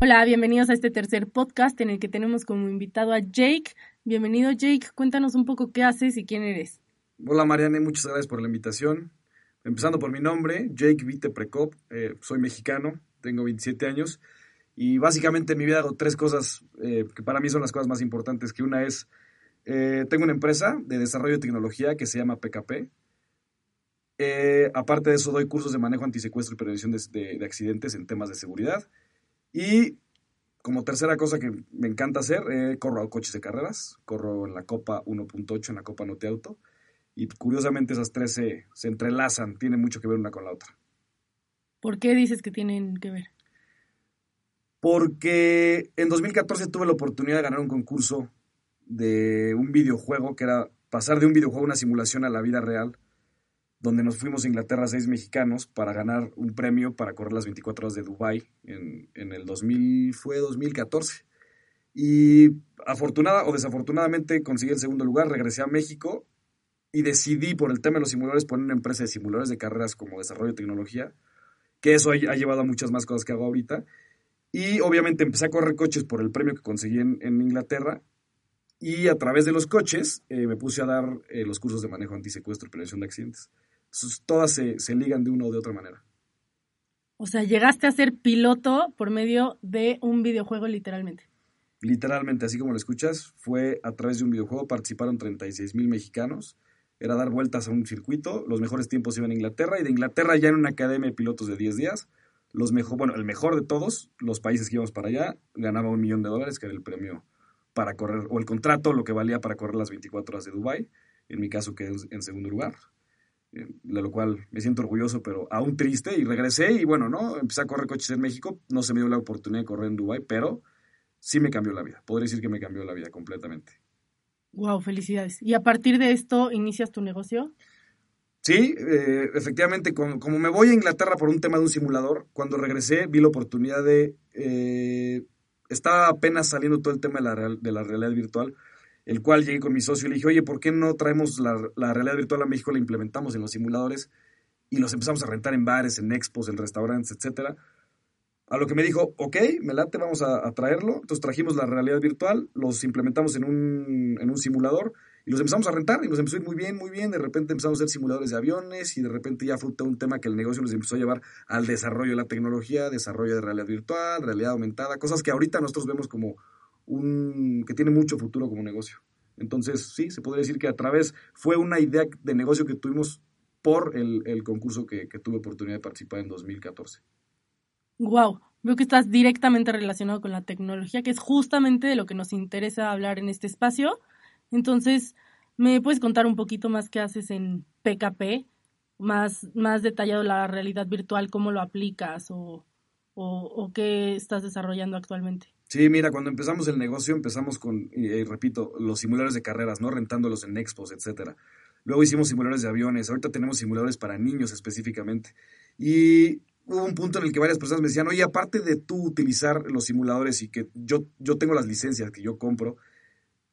Hola, bienvenidos a este tercer podcast en el que tenemos como invitado a Jake. Bienvenido Jake, cuéntanos un poco qué haces y quién eres. Hola Mariane, muchas gracias por la invitación. Empezando por mi nombre, Jake Vite Precop, eh, soy mexicano, tengo 27 años y básicamente en mi vida hago tres cosas eh, que para mí son las cosas más importantes, que una es, eh, tengo una empresa de desarrollo de tecnología que se llama PKP. aparte de eso, doy cursos de manejo antisecuestro y prevención de accidentes en temas de seguridad. Y como tercera cosa que me encanta hacer, eh, corro a coches de carreras, corro en la Copa 1.8, en la Copa Note Auto, y curiosamente esas tres se, se, entrelazan, tienen mucho que ver una con la otra. ¿Por qué dices que tienen que ver? Porque en 2014 tuve la oportunidad de ganar un concurso de un videojuego, que era pasar de un videojuego a una simulación a la vida real, donde nos fuimos a Inglaterra seis mexicanos para ganar un premio para correr las 24 horas de Dubai en, en el 2000, fue 2014. Y afortunada o desafortunadamente conseguí el segundo lugar, regresé a México y decidí por el tema de los simuladores poner una empresa de simuladores de carreras como desarrollo de tecnología, que eso ha, llevado a muchas más cosas que hago ahorita. Y obviamente empecé a correr coches por el premio que conseguí en, en Inglaterra y a través de los coches eh, me puse a dar eh, los cursos de manejo antisecuestro y prevención de accidentes todas se, se ligan de una o de otra manera. O sea, llegaste a ser piloto por medio de un videojuego literalmente. Literalmente, así como lo escuchas, fue a través de un videojuego, participaron 36 mil mexicanos, era dar vueltas a un circuito, los mejores tiempos iban a Inglaterra y de Inglaterra ya en una academia de pilotos de 10 días, los mejor, bueno, el mejor de todos, los países que íbamos para allá, ganaba un millón de dólares, que era el premio para correr, o el contrato, lo que valía para correr las 24 horas de Dubai, en mi caso quedé en segundo lugar, de lo cual me siento orgulloso, pero aún triste, y regresé y bueno, ¿no? Empecé a correr coches en México, no se me dio la oportunidad de correr en Dubái, pero sí me cambió la vida, podría decir que me cambió la vida completamente. Wow, felicidades. ¿Y a partir de esto inicias tu negocio? Sí, eh, efectivamente, como, me voy a Inglaterra por un tema de un simulador, cuando regresé vi la oportunidad de... Eh, estaba apenas saliendo todo el tema de la, de la realidad virtual, el cual llegué con mi socio y le dije, oye, ¿por qué no traemos la, realidad virtual a México, la implementamos en los simuladores y los empezamos a rentar en bares, en expos, en restaurantes, etcétera? A lo que me dijo, ok, me late, vamos a, traerlo. Entonces trajimos la realidad virtual, los implementamos en un, en un simulador y los empezamos a rentar y nos empezó a ir muy bien, muy bien. De repente empezamos a hacer simuladores de aviones y de repente ya fue un tema que el negocio nos empezó a llevar al desarrollo de la tecnología, desarrollo de realidad virtual, realidad aumentada, cosas que ahorita nosotros vemos como un, que tiene mucho futuro como negocio. Entonces, sí, se podría decir que a través, fue una idea de negocio que tuvimos por el, el concurso que, que, tuve oportunidad de participar en 2014. Wow, veo que estás directamente relacionado con la tecnología, que es justamente de lo que nos interesa hablar en este espacio. Entonces, ¿me puedes contar un poquito más qué haces en PKP? Más, más detallado la realidad virtual, cómo lo aplicas o, o, o qué estás desarrollando actualmente. Sí, mira, cuando empezamos el negocio empezamos con, y, repito, los simuladores de carreras, ¿no? Rentándolos en expos, etcétera. Luego hicimos simuladores de aviones, ahorita tenemos simuladores para niños específicamente. Y hubo un punto en el que varias personas me decían, oye, aparte de tú utilizar los simuladores y que yo, yo tengo las licencias que yo compro,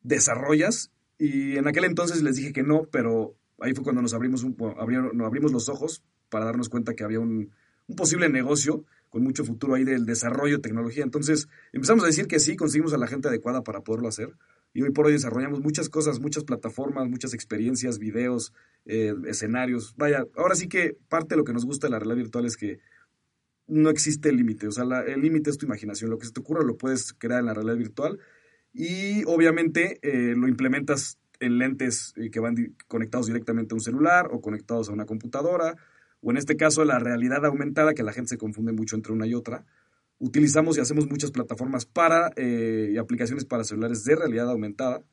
desarrollas. Y en aquel entonces les dije que no, pero ahí fue cuando nos abrimos, abrieron, nos abrimos los ojos para darnos cuenta que había un posible negocio con mucho futuro ahí del desarrollo de tecnología. Entonces empezamos a decir que sí, conseguimos a la gente adecuada para poderlo hacer. Y hoy por hoy desarrollamos muchas cosas, muchas plataformas, muchas experiencias, videos, eh, escenarios. Vaya, ahora sí que parte de lo que nos gusta de la realidad virtual es que no existe el límite. O sea, el límite es tu imaginación. Lo que se te ocurra lo puedes crear en la realidad virtual. Y obviamente eh, lo implementas en lentes eh, que van conectados directamente a un celular o conectados a una computadora o en este caso la realidad aumentada, que la gente se confunde mucho entre una y otra, utilizamos y hacemos muchas plataformas para eh, y aplicaciones para celulares de realidad aumentada.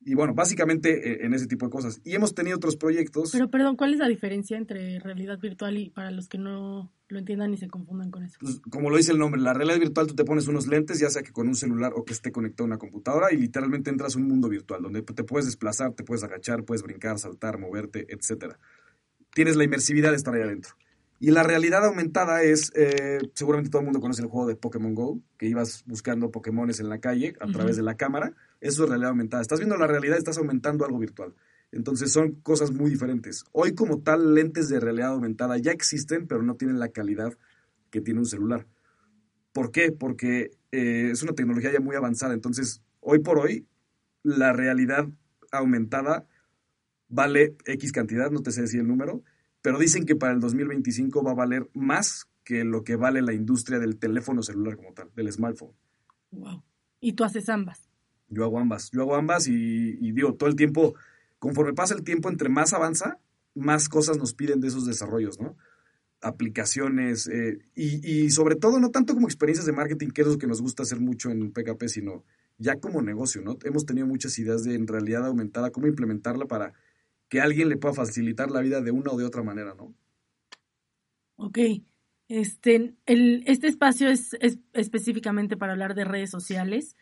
Y bueno, básicamente eh, en ese tipo de cosas. Y hemos tenido otros proyectos. Pero perdón, ¿cuál es la diferencia entre realidad virtual y para los que no lo entiendan y se confundan con eso? Pues, como lo dice el nombre, la realidad virtual tú te pones unos lentes, ya sea que con un celular o que esté conectado a una computadora, y literalmente entras a un mundo virtual donde te puedes desplazar, te puedes agachar, puedes brincar, saltar, moverte, etc. Tienes la inmersividad de estar ahí adentro. Y la realidad aumentada es, eh, seguramente todo el mundo conoce el juego de Pokémon Go, que ibas buscando Pokémones en la calle a través de la cámara. Eso es realidad aumentada. Estás viendo la realidad, estás aumentando algo virtual. Entonces son cosas muy diferentes. Hoy como tal, lentes de realidad aumentada ya existen, pero no tienen la calidad que tiene un celular. ¿Por qué? Porque eh, es una tecnología ya muy avanzada. Entonces, hoy por hoy, la realidad aumentada vale X cantidad, no te sé decir el número, pero dicen que para el 2025 va a valer más que lo que vale la industria del teléfono celular como tal, del smartphone. Wow. ¿Y tú haces ambas? Yo hago ambas. Yo hago ambas y, digo, todo el tiempo, conforme pasa el tiempo, entre más avanza, más cosas nos piden de esos desarrollos, ¿no? Aplicaciones eh, y, y, sobre todo, no tanto como experiencias de marketing, que es lo que nos gusta hacer mucho en PKP, sino ya como negocio, ¿no? Hemos tenido muchas ideas de en realidad aumentada, cómo implementarla para que alguien le pueda facilitar la vida de una o de otra manera, ¿no? Ok. Este, el, este espacio es, específicamente para hablar de redes sociales,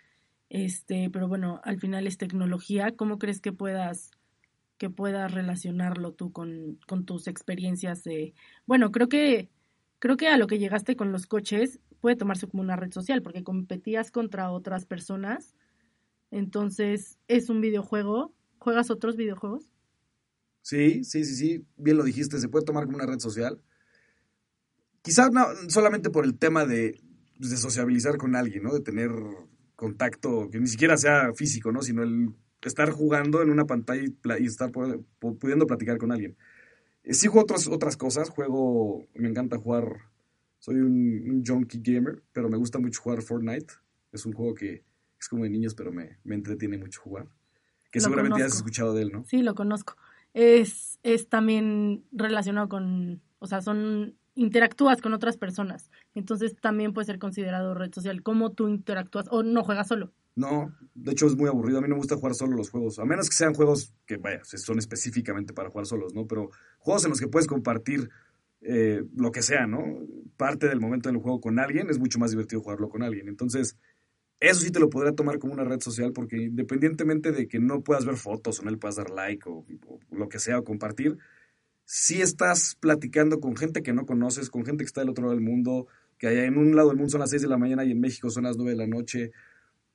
este, pero bueno, al final es tecnología. ¿Cómo crees que puedas, que puedas relacionarlo tú con, con tus experiencias de, bueno, creo que, creo que a lo que llegaste con los coches puede tomarse como una red social, porque competías contra otras personas. Entonces, es un videojuego. ¿Juegas otros videojuegos? Sí, sí, sí, sí, bien lo dijiste, se puede tomar como una red social. Quizás no solamente por el tema de, de sociabilizar con alguien, ¿no? De tener contacto, que ni siquiera sea físico, ¿no? Sino el estar jugando en una pantalla y, estar pudiendo platicar con alguien. Eh, sí juego otras, otras cosas, juego, me encanta jugar, soy un, junkie gamer, pero me gusta mucho jugar Fortnite. Es un juego que es como de niños, pero me, me entretiene mucho jugar. Que seguramente ya has escuchado de él, ¿no? Sí, lo conozco es, es también relacionado con, o sea, son, interactúas con otras personas. Entonces también puede ser considerado red social. ¿Cómo tú interactúas o no juegas solo? No, de hecho es muy aburrido. A mí no me gusta jugar solo los juegos. A menos que sean juegos que, vaya, son específicamente para jugar solos, ¿no? Pero juegos en los que puedes compartir eh, lo que sea, ¿no? Parte del momento del juego con alguien es mucho más divertido jugarlo con alguien. Entonces, eso sí te lo podría tomar como una red social porque independientemente de que no puedas ver fotos o no le puedas dar like o, lo que sea o compartir, si estás platicando con gente que no conoces, con gente que está del otro lado del mundo, que allá en un lado del mundo son las 6 de la mañana y en México son las 9 de la noche.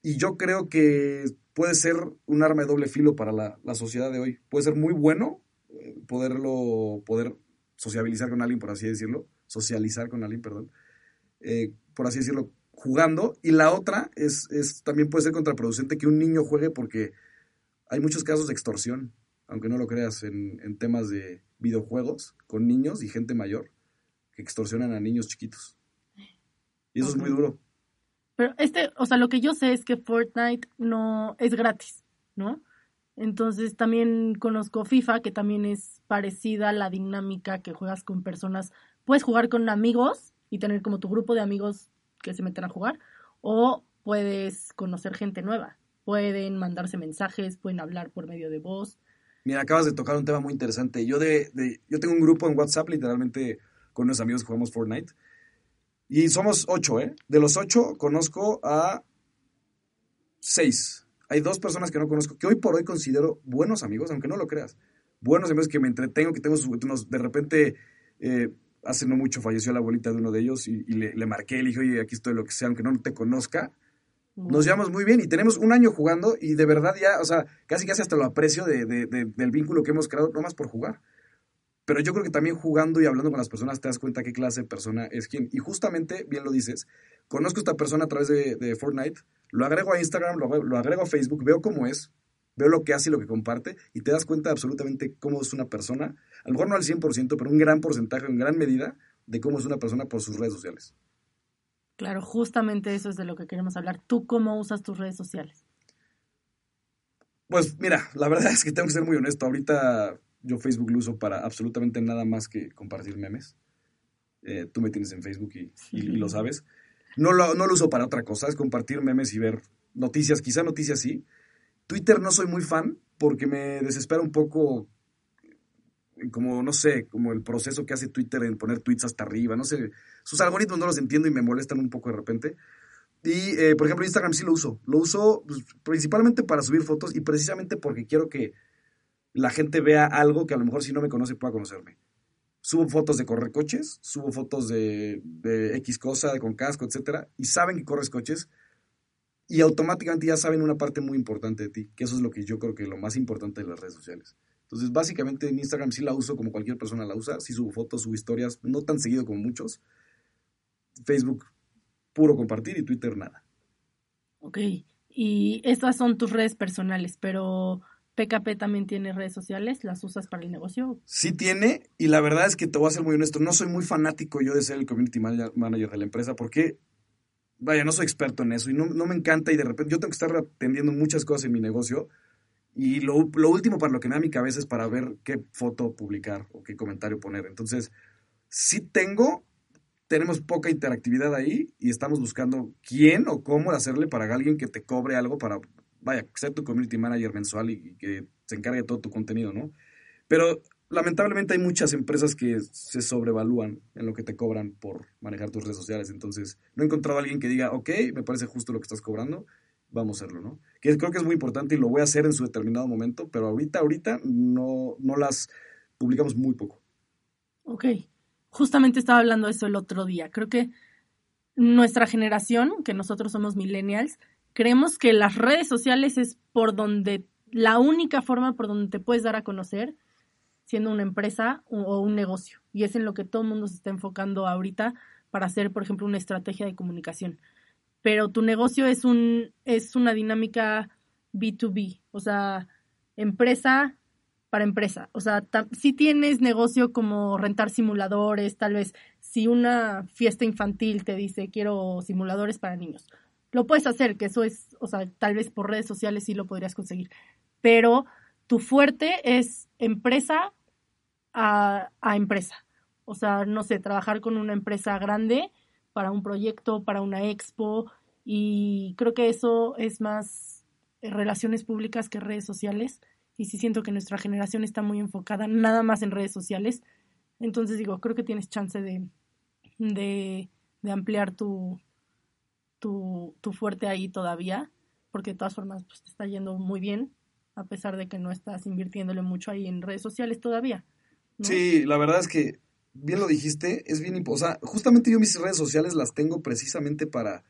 Y yo creo que puede ser un arma de doble filo para la, sociedad de hoy. Puede ser muy bueno eh, poderlo, poder sociabilizar con alguien, por así decirlo, socializar con alguien, perdón, eh, por así decirlo, jugando. Y la otra es, es, también puede ser contraproducente que un niño juegue porque hay muchos casos de extorsión, aunque no lo creas, en, en temas de videojuegos con niños y gente mayor que extorsionan a niños chiquitos. Y eso es muy duro. Pero este, o sea, lo que yo sé es que Fortnite no es gratis, ¿no? Entonces también conozco FIFA, que también es parecida a la dinámica que juegas con personas. Puedes jugar con amigos y tener como tu grupo de amigos que se meten a jugar, o puedes conocer gente nueva. Pueden mandarse mensajes, pueden hablar por medio de voz. Mira, acabas de tocar un tema muy interesante. Yo, de, yo tengo un grupo en WhatsApp, literalmente, con unos amigos que jugamos Fortnite. Y somos ocho, ¿eh? De los ocho, conozco a seis. Hay dos personas que no conozco, que hoy por hoy considero buenos amigos, aunque no lo creas. Buenos amigos que me entretengo, que tengo de repente eh, hace no mucho falleció la abuelita de uno de ellos y, le, marqué, le dije, oye, aquí estoy, lo que sea, aunque no te conozca. Nos llevamos muy bien y tenemos un año jugando y de verdad ya, o sea, casi casi hasta lo aprecio de, del vínculo que hemos creado, no más por jugar. Pero yo creo que también jugando y hablando con las personas te das cuenta qué clase de persona es quién. Y justamente, bien lo dices, conozco a esta persona a través de, Fortnite, lo agrego a Instagram, lo, lo agrego a Facebook, veo cómo es, veo lo que hace y lo que comparte y te das cuenta absolutamente cómo es una persona, a lo mejor no al 100%, pero un gran porcentaje, en gran medida, de cómo es una persona por sus redes sociales. Claro, justamente eso es de lo que queremos hablar. ¿Tú cómo usas tus redes sociales? Pues mira, la verdad es que tengo que ser muy honesto. Ahorita yo Facebook lo uso para absolutamente nada más que compartir memes. Eh, tú me tienes en Facebook y, y, lo sabes. No lo, no lo uso para otra cosa, es compartir memes y ver noticias, quizá noticias sí. Twitter no soy muy fan porque me desespera un poco como, no sé, como el proceso que hace Twitter en poner tweets hasta arriba, no sé, sus algoritmos no los entiendo y me molestan un poco de repente. Y, eh, por ejemplo, Instagram sí lo uso. Lo uso pues, principalmente para subir fotos y precisamente porque quiero que la gente vea algo que a lo mejor si no me conoce pueda conocerme. Subo fotos de correr coches, subo fotos de, de X cosa, con casco, etcétera, y saben que corres coches y automáticamente ya saben una parte muy importante de ti, que eso es lo que yo creo que es lo más importante de las redes sociales. Entonces, básicamente en Instagram sí la uso como cualquier persona la usa, sí subo fotos, subo historias, no tan seguido como muchos. Facebook, puro compartir y Twitter nada. Ok, y estas son tus redes personales, pero PKP también tiene redes sociales, ¿las usas para el negocio? Sí tiene, y la verdad es que te voy a ser muy honesto, no soy muy fanático yo de ser el community manager de la empresa, porque, vaya, no soy experto en eso y no, no me encanta y de repente yo tengo que estar atendiendo muchas cosas en mi negocio y lo, último para lo que me da mi cabeza es para ver qué foto publicar o qué comentario poner. Entonces, sí tengo, tenemos poca interactividad ahí y estamos buscando quién o cómo hacerle para alguien que te cobre algo para, vaya, ser tu community manager mensual y, que se encargue de todo tu contenido, ¿no? Pero lamentablemente hay muchas empresas que se sobrevalúan en lo que te cobran por manejar tus redes sociales. Entonces, no he encontrado a alguien que diga, ok, me parece justo lo que estás cobrando vamos a hacerlo, ¿no? Que creo que es muy importante y lo voy a hacer en su determinado momento, pero ahorita, ahorita no, no las publicamos muy poco. Ok, justamente estaba hablando de eso el otro día. Creo que nuestra generación, que nosotros somos millennials, creemos que las redes sociales es por donde, la única forma por donde te puedes dar a conocer siendo una empresa o un negocio. Y es en lo que todo el mundo se está enfocando ahorita para hacer, por ejemplo, una estrategia de comunicación pero tu negocio es un es una dinámica B2B, o sea, empresa para empresa. O sea, si tienes negocio como rentar simuladores, tal vez si una fiesta infantil te dice quiero simuladores para niños, lo puedes hacer, que eso es, o sea, tal vez por redes sociales sí lo podrías conseguir. Pero tu fuerte es empresa a, empresa. O sea, no sé, trabajar con una empresa grande para un proyecto, para una expo, y creo que eso es más relaciones públicas que redes sociales. Y sí siento que nuestra generación está muy enfocada nada más en redes sociales. Entonces digo, creo que tienes chance de, de, ampliar tu, tu, tu, fuerte ahí todavía, porque de todas formas pues, te está yendo muy bien, a pesar de que no estás invirtiéndole mucho ahí en redes sociales todavía. Sí, la verdad es que bien lo dijiste, es bien importante. O sea, justamente yo mis redes sociales las tengo precisamente para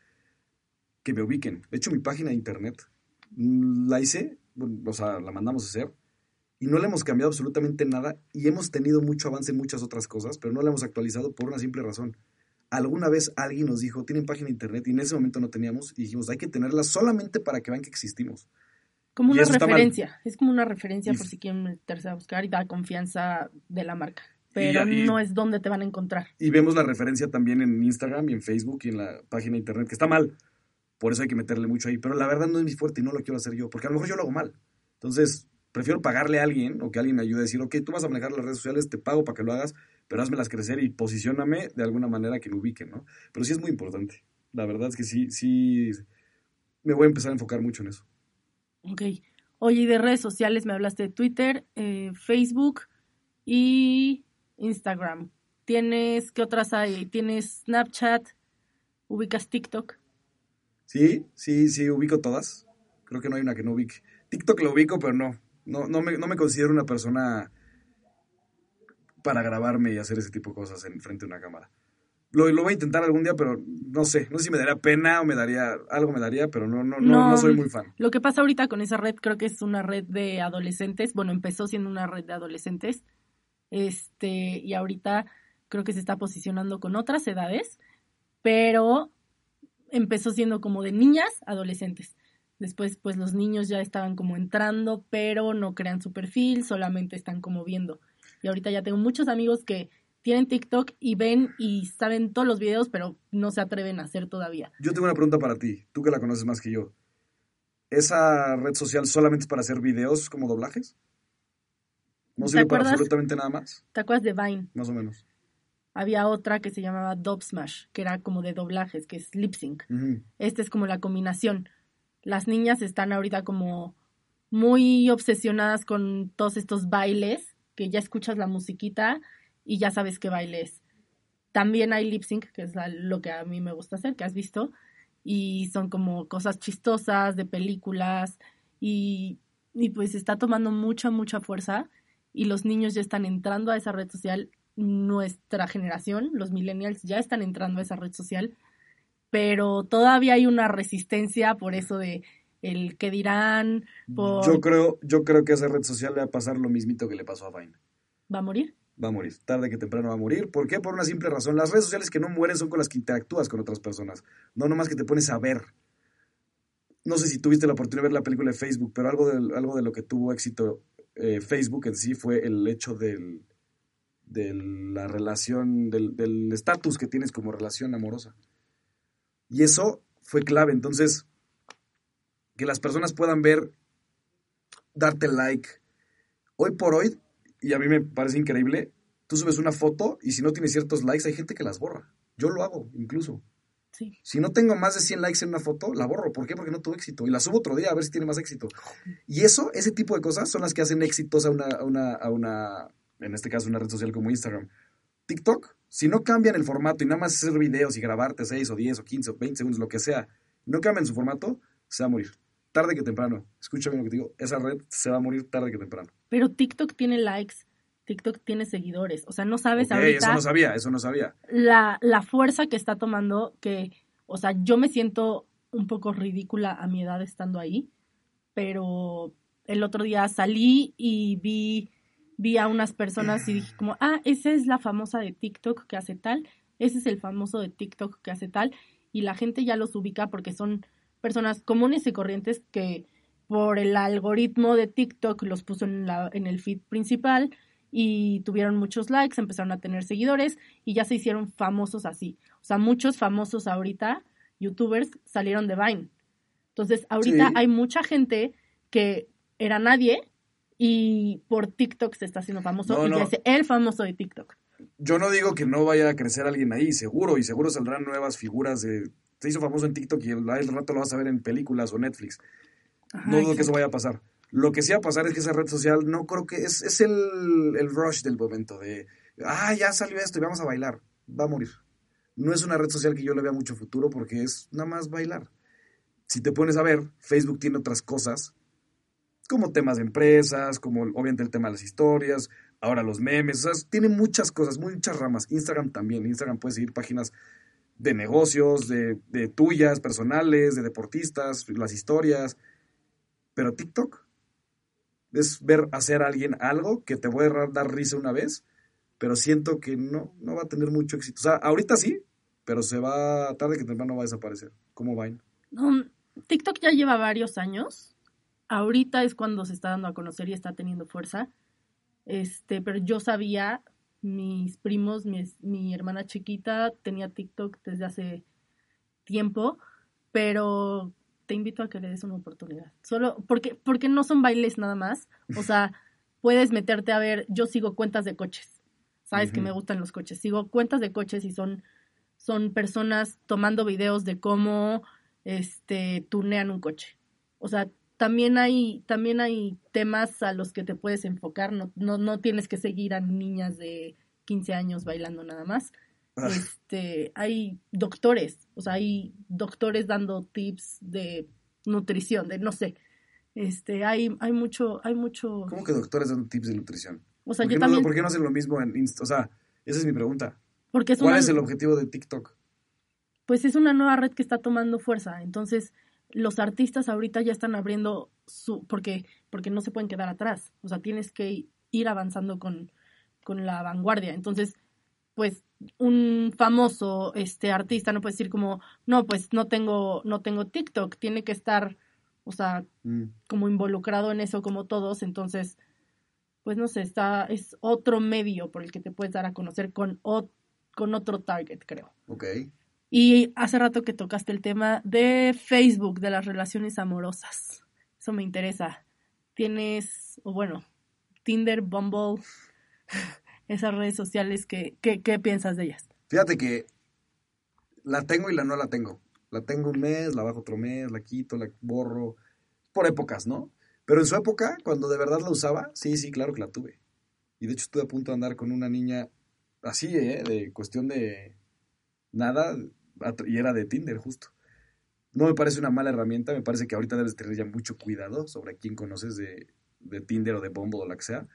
que me ubiquen. De hecho, mi página de internet mm, la hice, o sea, la mandamos a hacer y no le hemos cambiado absolutamente nada y hemos tenido mucho avance en muchas otras cosas, pero no la hemos actualizado por una simple razón. Alguna vez alguien nos dijo, tienen página de internet y en ese momento no teníamos y dijimos, hay que tenerla solamente para que vean que existimos. Como una referencia, es como una referencia por si quieren meterse a buscar y dar confianza de la marca pero no es donde te van a encontrar. Y vemos la referencia también en Instagram y en Facebook y en la página de internet, que está mal. Por eso hay que meterle mucho ahí. Pero la verdad no es mi fuerte y no lo quiero hacer yo, porque a lo mejor yo lo hago mal. Entonces, prefiero pagarle a alguien o que alguien me ayude a decir, ok, tú vas a manejar las redes sociales, te pago para que lo hagas, pero hazmelas crecer y posicioname de alguna manera que me ubiquen, ¿no? Pero sí es muy importante. La verdad es que sí, sí, me voy a empezar a enfocar mucho en eso. Ok. Oye, de redes sociales me hablaste de Twitter, eh, Facebook y Instagram. ¿Tienes, qué otras hay? ¿Tienes Snapchat? ¿Ubicas TikTok? Sí, sí, sí, ubico todas. Creo que no hay una que no ubique. TikTok lo ubico, pero no. No, no, me, no me considero una persona para grabarme y hacer ese tipo de cosas en frente a una cámara. Lo, lo, voy a intentar algún día, pero no sé, no sé si me daría pena o me daría, algo me daría, pero no, no, no, no soy muy fan. Lo que pasa ahorita con esa red, creo que es una red de adolescentes, bueno, empezó siendo una red de adolescentes, este, y ahorita creo que se está posicionando con otras edades, pero empezó siendo como de niñas, adolescentes. Después, pues los niños ya estaban como entrando, pero no crean su perfil, solamente están como viendo. Y ahorita ya tengo muchos amigos que tienen TikTok y ven y saben todos los videos, pero no se atreven a hacer todavía. Yo tengo una pregunta para ti, tú que la conoces más que yo. ¿Esa red social solamente es para hacer videos como doblajes? ¿No sirve para absolutamente nada más? ¿Te acuerdas de Vine? Más o menos. había otra que se llamaba Dub Smash, que era como de doblajes, que es lip sync. Esta es como la combinación. Las niñas están ahorita como muy obsesionadas con todos estos bailes, que ya escuchas la musiquita y ya sabes qué baile es. También hay lip sync, que es lo que a mí me gusta hacer, que has visto, y son como cosas chistosas de películas y, y pues está tomando mucha, mucha fuerza y los niños ya están entrando a esa red social. Nuestra generación, los millennials, ya están entrando a esa red social, pero todavía hay una resistencia por eso de el que dirán, por Yo creo, yo creo que a esa red social le va a pasar lo mismito que le pasó a Vine. va a morir. Va a morir. Tarde que temprano va a morir. ¿Por qué? Por una simple razón. Las redes sociales que no mueren son con las que interactúas con otras personas. No nomás que te pones a ver. No sé si tuviste la oportunidad de ver la película de Facebook, pero algo de, algo de lo que tuvo éxito eh, Facebook en sí fue el hecho del, de la relación, del estatus que tienes como relación amorosa. Y eso fue clave. Entonces, que las personas puedan ver, darte like. Hoy por hoy, y a mí me parece increíble, tú subes una foto y si no tienes ciertos likes, hay gente que las borra. Yo lo hago, incluso. Sí. Si no tengo más de 100 likes en una foto, la borro. ¿Por qué? Porque no tuvo éxito. Y la subo otro día a ver si tiene más éxito. Y eso, ese tipo de cosas son las que hacen exitosa una, a una, a una, en este caso, una red social como Instagram. TikTok, si no cambian el formato y nada más hacer videos y grabarte 6 o 10 o 15 o 20 segundos, lo que sea, no cambian su formato, se va a morir. Tarde que temprano. Escúchame lo que te digo. Esa red se va a morir tarde que temprano. Pero TikTok tiene likes, TikTok tiene seguidores. O sea, no sabes Ok, ahorita eso no sabía, eso no sabía. la, la fuerza que está tomando, que, o sea, yo me siento un poco ridícula a mi edad estando ahí, pero el otro día salí y vi, vi a unas personas y dije como, ah, esa es la famosa de TikTok que hace tal, ese es el famoso de TikTok que hace tal, y la gente ya los ubica porque son personas comunes y corrientes que por el algoritmo de TikTok los puso en, la, en el feed principal y tuvieron muchos likes, empezaron a tener seguidores y ya se hicieron famosos así. O sea, muchos famosos ahorita, youtubers, salieron de Vine. Entonces, ahorita Sí. hay mucha gente que era nadie y por TikTok se está haciendo famoso No, y no. ya es el famoso de TikTok. Yo no digo que no vaya a crecer alguien ahí, seguro, y seguro saldrán nuevas figuras de... Se hizo famoso en TikTok y el, el rato lo vas a ver en películas o Netflix. Ajá, No dudo que eso vaya a pasar. Lo que sí va a pasar es que esa red social no creo que es, es el, el rush del momento de, ah, ya salió esto y vamos a bailar. Va a morir. No es una red social que yo le vea mucho futuro porque es nada más bailar. Si te pones a ver, Facebook tiene otras cosas, como temas de empresas, como obviamente el tema de las historias, ahora los memes, o sea, tiene muchas cosas, muchas ramas. Instagram también, Instagram puede seguir páginas de negocios, de, de tuyas, personales, de deportistas, las historias. Pero TikTok es ver hacer a alguien algo que te puede ra- dar risa una vez, pero siento que no, no va a tener mucho éxito. O sea, ahorita sí, pero se va, tarde que temprano va a desaparecer. Como Vine. No, TikTok ya lleva varios años. Ahorita es cuando se está dando a conocer y está teniendo fuerza. Este, pero yo sabía, mis primos, mi, mi hermana chiquita tenía TikTok desde hace tiempo, pero te invito a que le des una oportunidad. Solo porque, porque no son bailes nada más. O sea, puedes meterte a ver, yo sigo cuentas de coches. Sabes que me gustan los coches. Sigo cuentas de coches y son, son personas tomando videos de cómo este tunean un coche. O sea, también hay, también hay temas a los que te puedes enfocar. No, no, no tienes que seguir a niñas de 15 años bailando nada más Ah, este, hay doctores, o sea, hay doctores dando tips de nutrición, de no sé. Este, hay, hay mucho, hay mucho, ¿Cómo que doctores dando tips de nutrición? o sea, ¿Por, yo qué no, también, por qué no hacen lo mismo en Insta? O sea, esa es mi pregunta. porque es ¿Cuál una, es el objetivo de TikTok? pues es una nueva red que está tomando fuerza, entonces los artistas ahorita ya están abriendo su, porque, porque no se pueden quedar atrás, o sea, tienes que ir avanzando con, con la vanguardia, entonces, pues un famoso este artista no puede decir como no pues no tengo no tengo TikTok tiene que estar o sea Mm. como involucrado en eso como todos. Entonces pues no sé está es otro medio por el que te puedes dar a conocer con o- con otro target creo. Ok. Y hace rato que tocaste el tema de Facebook de las relaciones amorosas eso me interesa tienes o bueno Tinder Bumble esas redes sociales, ¿qué, qué, piensas de ellas? Fíjate que la tengo y la no la tengo. La tengo un mes, la bajo otro mes, la quito, la borro. Por épocas, ¿no? Pero en su época, cuando de verdad la usaba, sí, sí, claro que la tuve. Y de hecho estuve a punto de andar con una niña así, ¿eh? De cuestión de nada, y era de Tinder justo. No me parece una mala herramienta, me parece que ahorita debes tener ya mucho cuidado sobre quién conoces de, de Tinder o de Bumble o la que sea.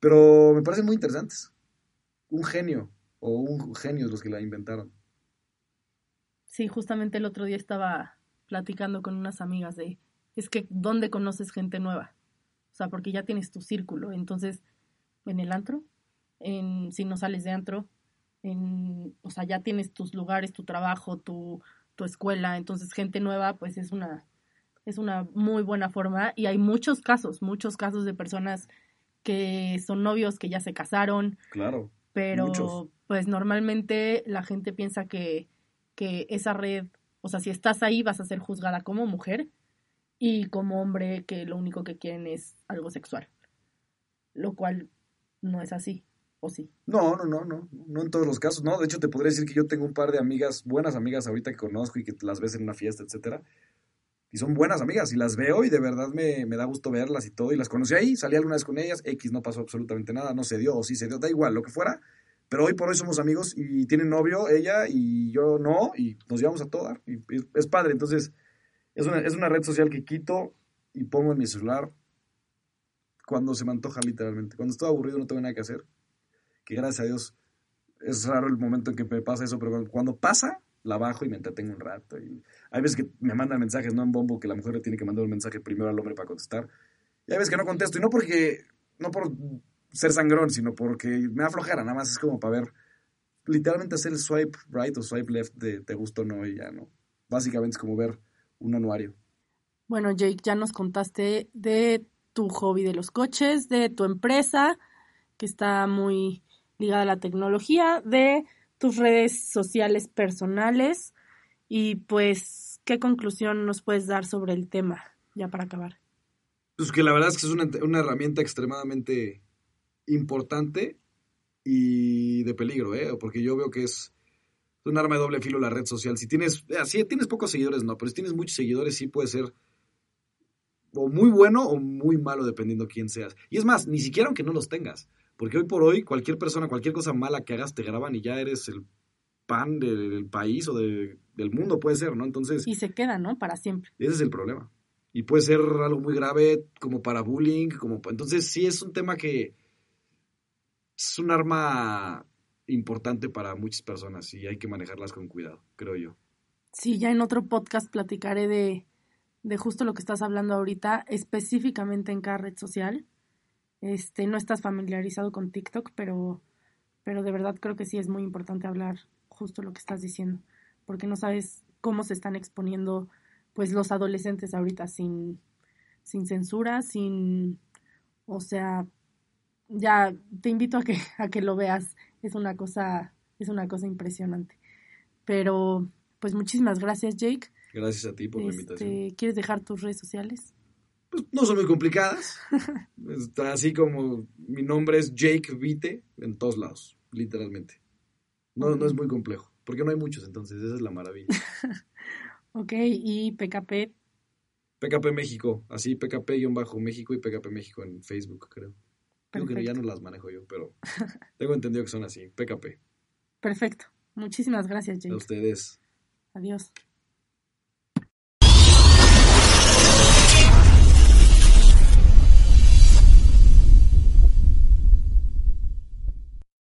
Pero me parecen muy interesantes. Un genio, o un genio los que la inventaron. Sí, justamente el otro día estaba platicando con unas amigas de, es que, ¿dónde conoces gente nueva? O sea, porque ya tienes tu círculo. Entonces, en el antro, en, si no sales de antro, en, o sea, ya tienes tus lugares, tu trabajo, tu, tu escuela. Entonces, gente nueva, pues es una, es una muy buena forma. Y hay muchos casos, muchos casos de personas que son novios, que ya se casaron. Claro. Pero, pues normalmente la gente piensa que que esa red, o sea, si estás ahí vas a ser juzgada como mujer y como hombre que lo único que quieren es algo sexual. Lo cual no es así, ¿o sí? No, no, no, no, no en todos los casos, no. De hecho, te podría decir que yo tengo un par de amigas, buenas amigas ahorita que conozco y que las ves en una fiesta, etcétera. Y son buenas amigas y las veo y de verdad me, me da gusto verlas y todo. Y las conocí ahí, salí alguna vez con ellas, X no pasó absolutamente nada, no se dio o sí se dio, da igual, lo que fuera pero hoy por hoy somos amigos y tiene novio ella y yo no, y nos llevamos a toda. Es, padre, entonces es una, es una red social que quito y pongo en mi celular cuando se me antoja literalmente. Cuando estoy aburrido no tengo nada que hacer. Que gracias a Dios es raro el momento en que me pasa eso, pero cuando pasa, la bajo y me entretengo un rato. Y hay veces que me mandan mensajes, no en bombo, que la mujer le tiene que mandar un mensaje primero al hombre para contestar. Y hay veces que no contesto, y no porque, no por ser sangrón, sino porque me da nada más es como para ver, literalmente hacer el swipe right o swipe left de te gusta o no y ya no. Básicamente es como ver un anuario. Bueno, Jake, ya nos contaste de tu hobby de los coches, de tu empresa, que está muy ligada a la tecnología, de tus redes sociales personales y pues, ¿qué conclusión nos puedes dar sobre el tema ya para acabar? Pues que la verdad es que es una, una herramienta extremadamente importante y de peligro, ¿eh? Porque yo veo que es un arma de doble filo la red social. Si tienes, si tienes pocos seguidores, no, pero si tienes muchos seguidores, sí puede ser o muy bueno o muy malo dependiendo quién seas. Y es más, ni siquiera aunque no los tengas, porque hoy por hoy cualquier persona, cualquier cosa mala que hagas te graban y ya eres el pan del, país o del mundo, puede ser, ¿no? Entonces... Y se queda, ¿no? Para siempre. Ese es el problema. Y puede ser algo muy grave como para bullying, como... Entonces sí es un tema que es un arma importante para muchas personas y hay que manejarlas con cuidado, creo yo. Sí, ya en otro podcast platicaré de, de justo lo que estás hablando ahorita, específicamente en cada red social. Este, no estás familiarizado con TikTok, pero, pero de verdad creo que sí es muy importante hablar justo lo que estás diciendo, porque no sabes cómo se están exponiendo pues los adolescentes ahorita sin, sin censura, sin, o sea, ya te invito a que, a que lo veas. Es una cosa, es una cosa impresionante. Pero, pues muchísimas gracias, Jake. Gracias a ti por la invitación. Este, ¿Quieres dejar tus redes sociales? Pues no son muy complicadas. Está así como mi nombre es Jake Vite en todos lados, literalmente. No, no es muy complejo, porque no hay muchos, entonces esa es la maravilla. ok, y PKP. PKP México, así PKP-México y PKP México en Facebook, creo. Creo que ya no las manejo yo, pero tengo entendido que son así. PKP. Perfecto. Muchísimas gracias, Jake. A ustedes. Adiós.